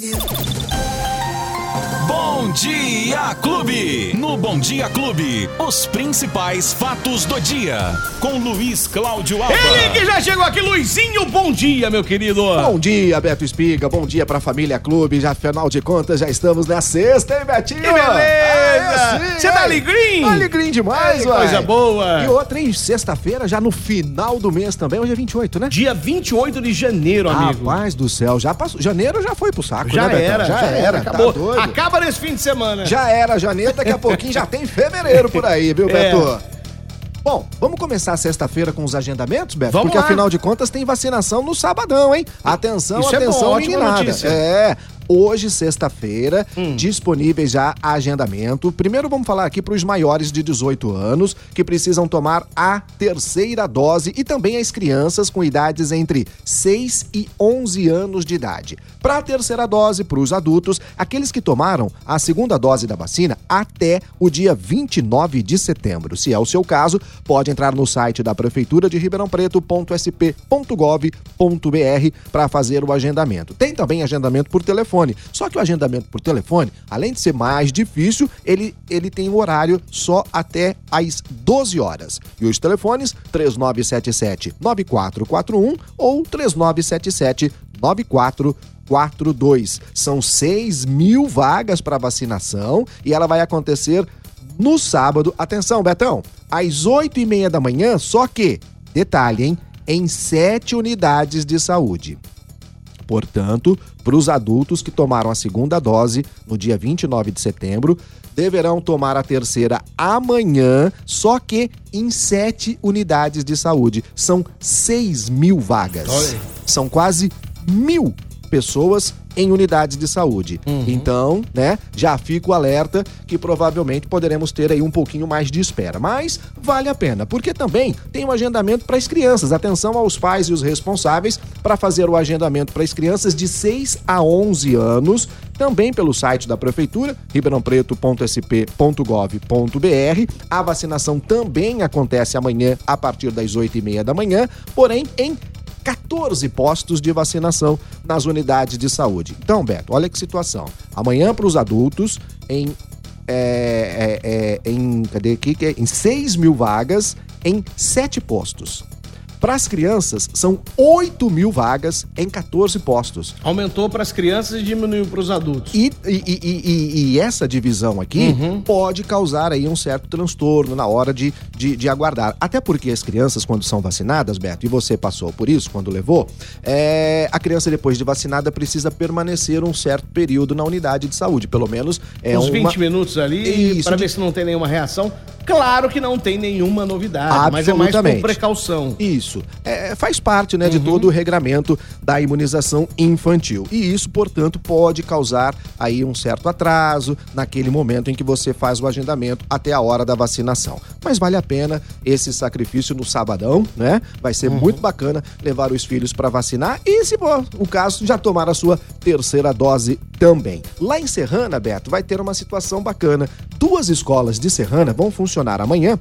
Bom Dia Clube. No Bom Dia Clube, os principais fatos do dia. Com Luiz Cláudio Alba. Ele que já chegou aqui, Luizinho, bom dia, meu querido. Bom dia, Beto Espiga. Bom dia pra família Clube. Já, afinal de contas, já estamos na sexta, hein, Betinho? Que beleza! Você tá ai. alegrinho? Alegrinho demais, Que uai. coisa boa. E outra, hein? Sexta-feira, já no final do mês também. Hoje é 28, né? Dia 28 de janeiro, amigo. Rapaz do céu, já passou. Janeiro já foi pro saco, já, né, Betão? era, Já, era, acabou. Tá doido. Acaba nesse fim de semana. Já era janeiro, daqui a pouquinho já tem fevereiro por aí, viu, É. Beto? Bom, vamos começar sexta-feira com os agendamentos, Beto? Vamos Porque lá. afinal de contas tem vacinação no sabadão, hein? Atenção, Isso é bom, atenção, ótima meninada. notícia. É. Hoje, sexta-feira, Hum. disponíveis já agendamento. Primeiro vamos falar aqui para os maiores de 18 anos que precisam tomar a terceira dose e também as crianças com idades entre 6 e 11 anos de idade. Para a terceira dose, para os adultos, aqueles que tomaram a segunda dose da vacina até o dia 29 de setembro. Se é o seu caso, pode entrar no site da Prefeitura de Ribeirão Preto.sp.gov.br para fazer o agendamento. Tem também agendamento por telefone. Só que o agendamento por telefone, além de ser mais difícil, ele, ele tem horário só até às 12 horas. E os telefones 3977 9441 ou 3977 9442. São 6 mil vagas para vacinação e ela vai acontecer no sábado. Atenção, Betão, às 8 e meia da manhã, só que, detalhe, hein? Em sete unidades de saúde. Portanto, para os adultos que tomaram a segunda dose no dia 29 de setembro, deverão tomar a terceira amanhã, só que em sete unidades de saúde. São 6 mil vagas. São quase mil pessoas em unidades de saúde. Então, né, já fico alerta que provavelmente poderemos ter aí um pouquinho mais de espera. Mas vale a pena, porque também tem um agendamento para as crianças. Atenção aos pais e os responsáveis para fazer o agendamento para as crianças de 6 a 11 anos, também pelo site da prefeitura, ribeirãopreto.sp.gov.br. A vacinação também acontece amanhã a partir das 8 e meia da manhã, porém em 14 postos de vacinação nas unidades de saúde. Então, Beto, olha que situação. Amanhã para os adultos, em. é, é, é, em cadê aqui? É Em 6 mil vagas, em 7 postos. Para as crianças, são 8 mil vagas em 14 postos. Aumentou para as crianças e diminuiu para os adultos. E, e- e- e- essa divisão aqui pode causar aí um certo transtorno na hora de, de, de aguardar. Até porque as crianças, quando são vacinadas, Beto, e você passou por isso quando levou, é, a criança depois de vacinada precisa permanecer um certo período na unidade de saúde. Pelo menos é Uns uma... 20 minutos ali para ver se não tem nenhuma reação. Claro que não tem nenhuma novidade, mas é mais por precaução. Isso. É, faz parte né, Uhum. de todo o regramento da imunização infantil. E isso, portanto, pode causar aí um certo atraso naquele momento em que você faz o agendamento até a hora da vacinação. Mas vale a pena esse sacrifício no sabadão, né? Vai ser Uhum. muito bacana levar os filhos para vacinar e, se for o caso, já tomar a sua terceira dose também. Lá em Serrana, Beto, vai ter uma situação bacana. Duas escolas de Serrana vão funcionar amanhã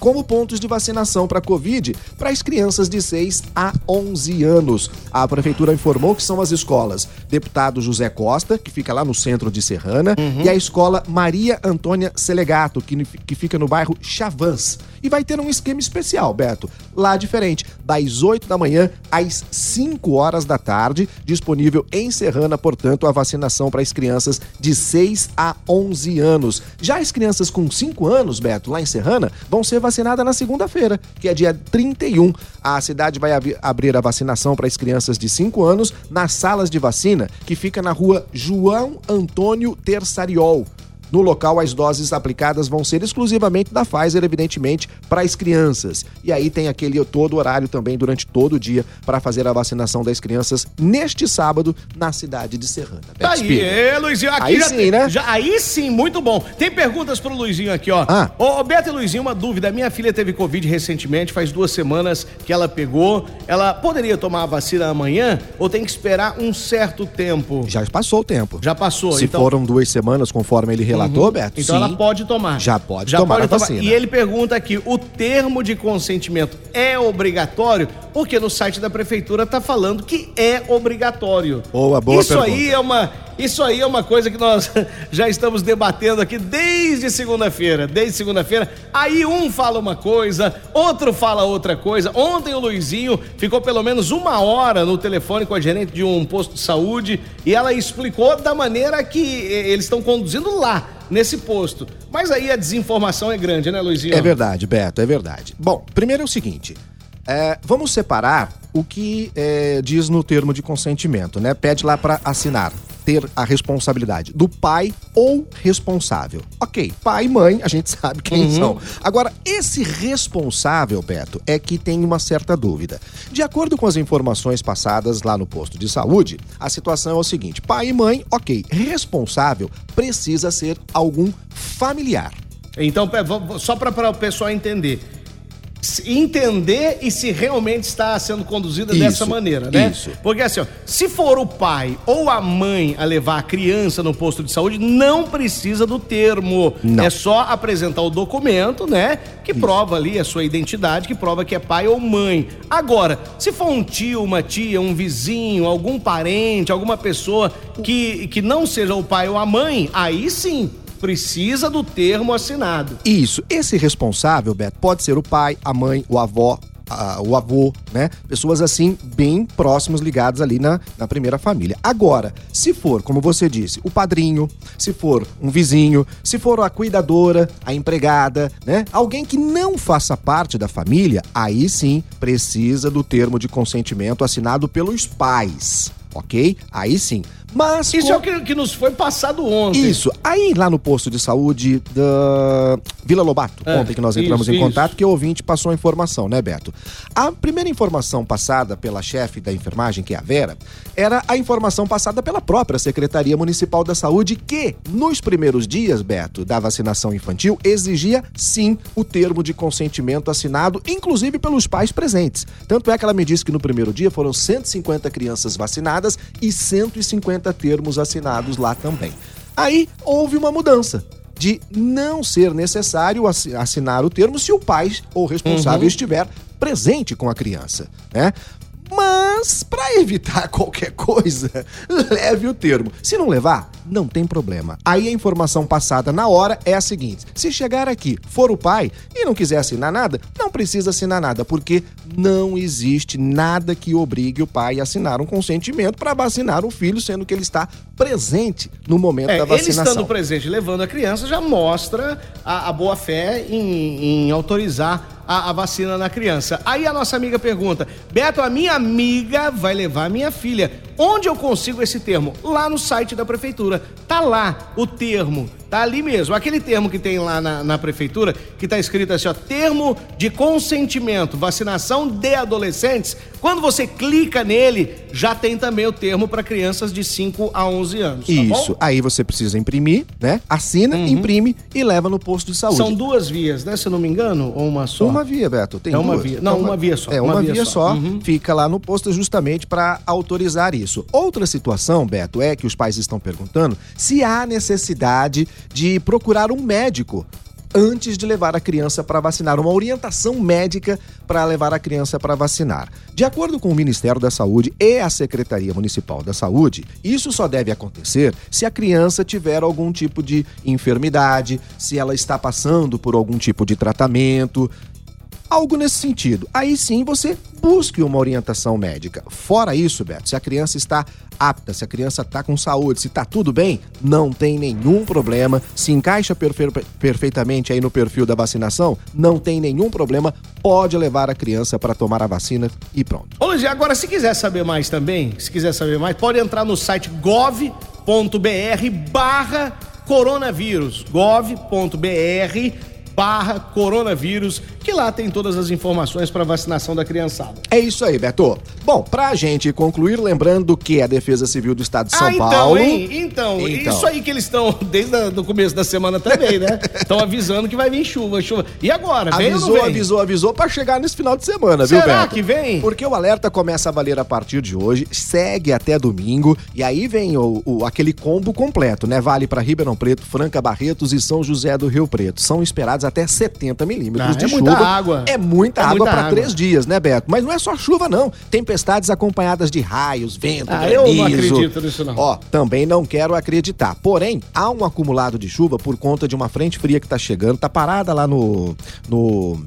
como pontos de vacinação para Covid para as crianças de 6 a 11 anos. A prefeitura informou que são as escolas Deputado José Costa, que fica lá no centro de Serrana, e a escola Maria Antônia Selegato, que, que fica no bairro Chavans. E vai ter um esquema especial, Beto, lá diferente, das 8 da manhã às 5 horas da tarde, disponível em Serrana, portanto, a vacinação para as crianças de 6 a 11 anos. Já as crianças com 5 anos, Beto, lá em Serrana, vão ser vacinadas na segunda-feira, que é dia 31. A cidade vai abrir a vacinação para as crianças de 5 anos nas salas de vacina, que fica na rua João Antônio Terçariol. No local, as doses aplicadas vão ser exclusivamente da Pfizer, evidentemente, para as crianças. E aí tem aquele todo horário também durante todo o dia para fazer a vacinação das crianças neste sábado na cidade de Serrana. Tá aí, é, Luizinho. Aqui Aí já sim, tem- né? já- aí sim, muito bom. Tem perguntas pro Luizinho aqui, ó. Ah. Ô, Beto e Luizinho, uma dúvida. Minha filha teve Covid recentemente, faz duas semanas que ela pegou. Ela poderia tomar a vacina amanhã ou tem que esperar um certo tempo? Já passou o tempo. Já passou, Se então. foram duas semanas, conforme ele Uhum. Relatou, Uhum. Beto? Então ela pode tomar. Já pode tomar a vacina. E ele pergunta aqui: o termo de consentimento é obrigatório? Porque no site da prefeitura tá falando que é obrigatório. Boa, boa Isso pergunta. aí é uma, isso aí é uma coisa que nós já estamos debatendo aqui desde segunda-feira. Desde segunda-feira. Aí um fala uma coisa, outro fala outra coisa. Ontem o Luizinho ficou pelo menos uma hora no telefone com a gerente de um posto de saúde e ela explicou da maneira que eh, eles estão conduzindo lá, nesse posto. Mas aí a desinformação é grande, né, Luizinho? É verdade, Beto, é verdade. Bom, primeiro é o seguinte: é, vamos separar o que é, diz no termo de consentimento, né? Pede lá para assinar, ter a responsabilidade do pai ou responsável. Ok, pai e mãe, a gente sabe quem Uhum. são. Agora, esse responsável, Beto, é que tem uma certa dúvida. De acordo com as informações passadas lá no posto de saúde, a situação é o seguinte: pai e mãe, ok, responsável precisa ser algum familiar. Então, só para o pessoal entender. Entender e se realmente está sendo conduzida Isso, dessa maneira, né? isso. Porque assim, ó, se for o pai ou a mãe a levar a criança no posto de saúde, não precisa do termo. Não. É só apresentar o documento, né? Que prova ali a sua identidade, que prova que é pai ou mãe. Agora, se for um tio, uma tia, um vizinho, algum parente, alguma pessoa que, que não seja o pai ou a mãe, aí sim precisa do termo assinado. Isso. Esse responsável, Beto, pode ser o pai, a mãe, o avó, o avô, né? Pessoas assim, bem próximos, ligados ali na, na primeira família. Agora, se for, como você disse, o padrinho, se for um vizinho, se for a cuidadora, a empregada, né? Alguém que não faça parte da família, aí sim precisa do termo de consentimento assinado pelos pais, ok? Aí sim. Mas. Isso com- é o que, que nos foi passado ontem. isso. Aí lá no posto de saúde da Vila Lobato, É, ontem que nós entramos isso, em contato, isso. que o ouvinte passou a informação, né, Beto? A primeira informação passada pela chefe da enfermagem, que é a Vera, era a informação passada pela própria Secretaria Municipal da Saúde, que nos primeiros dias, Beto, da vacinação infantil, exigia sim o termo de consentimento assinado, inclusive pelos pais presentes. Tanto é que ela me disse que no primeiro dia foram 150 crianças vacinadas e 150 termos assinados lá também. Aí houve uma mudança de não ser necessário assi- assinar o termo se o pai ou responsável estiver presente com a criança, né? Mas, para evitar qualquer coisa, leve o termo. Se não levar, não tem problema. Aí a informação passada na hora é a seguinte: se chegar aqui, for o pai e não quiser assinar nada, não precisa assinar nada, porque não existe nada que obrigue o pai a assinar um consentimento para vacinar o filho, sendo que ele está presente no momento É, da ele vacinação. estando presente levando a criança já mostra a, a boa fé em, em autorizar a, a vacina na criança. Aí a nossa amiga pergunta: Beto, a minha amiga vai levar a minha filha. Onde eu consigo esse termo? Lá no site da prefeitura. Tá lá o termo. Tá ali mesmo. Aquele termo que tem lá na, na prefeitura, que tá escrito assim, ó, termo de consentimento, vacinação de adolescentes. Quando você clica nele, já tem também o termo para crianças de 5 a 11 anos. tá bom? Isso. Aí você precisa imprimir, né? Assina, imprime e leva no posto de saúde. São duas vias, né? Se eu não me engano, ou uma só? Uma via, Beto. Tem É uma duas. via. Não, uma via só. É uma, Uma via, via só. só. Uhum. Fica lá no posto justamente para autorizar isso. Outra situação, Beto, é que os pais estão perguntando se há necessidade de procurar um médico antes de levar a criança para vacinar, uma orientação médica para levar a criança para vacinar. De acordo com o Ministério da Saúde e a Secretaria Municipal da Saúde, isso só deve acontecer se a criança tiver algum tipo de enfermidade, se ela está passando por algum tipo de tratamento, algo nesse sentido. Aí sim você busque uma orientação médica. Fora isso, Beto, se a criança está apta, se a criança está com saúde, se está tudo bem, não tem nenhum problema. Se encaixa perfe- perfeitamente aí no perfil da vacinação, não tem nenhum problema. Pode levar a criança para tomar a vacina e pronto. Ô, agora se quiser saber mais também, se quiser saber mais, pode entrar no site gov.br barra coronavírus. gov.br barra coronavírus, que lá tem todas as informações para vacinação da criançada. É isso aí, Beto. Bom, pra gente concluir, lembrando que a Defesa Civil do Estado de São ah, então, Paulo. Hein? Então, então, isso aí que eles estão desde o começo da semana também, né? Estão avisando que vai vir chuva, chuva. E agora? Avisou, vem? avisou, avisou pra chegar nesse final de semana, Será viu, Beto? Será que vem? Porque o alerta começa a valer a partir de hoje, segue até domingo, e aí vem o, o aquele combo completo, né? Vale para Ribeirão Preto, Franca Barretos e São José do Rio Preto. São esperados até 70 milímetros ah, de é chuva. Muita água. É muita é água para três dias, né, Beto? Mas não é só chuva, não. Tempestades acompanhadas de raios, vento, ah, granizo. Eu não acredito nisso, não. Ó, também não quero acreditar. Porém, há um acumulado de chuva por conta de uma frente fria que tá chegando, tá parada lá no. no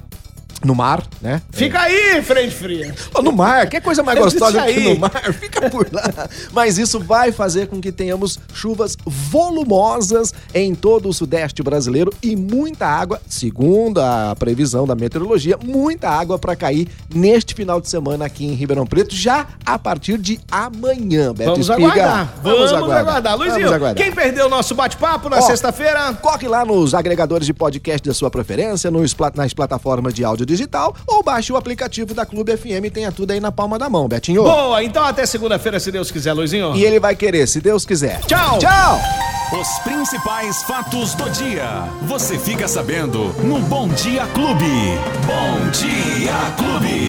no mar, né? Fica é. aí, frente fria. Oh, no mar, que coisa mais gostosa que no mar, fica por lá. Mas isso vai fazer com que tenhamos chuvas volumosas em todo o sudeste brasileiro e muita água, segundo a previsão da meteorologia, muita água para cair neste final de semana aqui em Ribeirão Preto, já a partir de amanhã, Beto Vamos Espiga. aguardar. Vamos, Vamos aguardar. aguardar. Luizinho, Vamos aguardar. quem perdeu o nosso bate-papo na sexta-feira? Corre lá nos agregadores de podcast da sua preferência, nos, nas plataformas de áudio digital ou baixe o aplicativo da Clube FM e tenha tudo aí na palma da mão, Betinho. Boa, então até segunda-feira, se Deus quiser, Luizinho. E ele vai querer, se Deus quiser. Tchau! Tchau! Os principais fatos do dia. Você fica sabendo no Bom Dia Clube. Bom Dia Clube.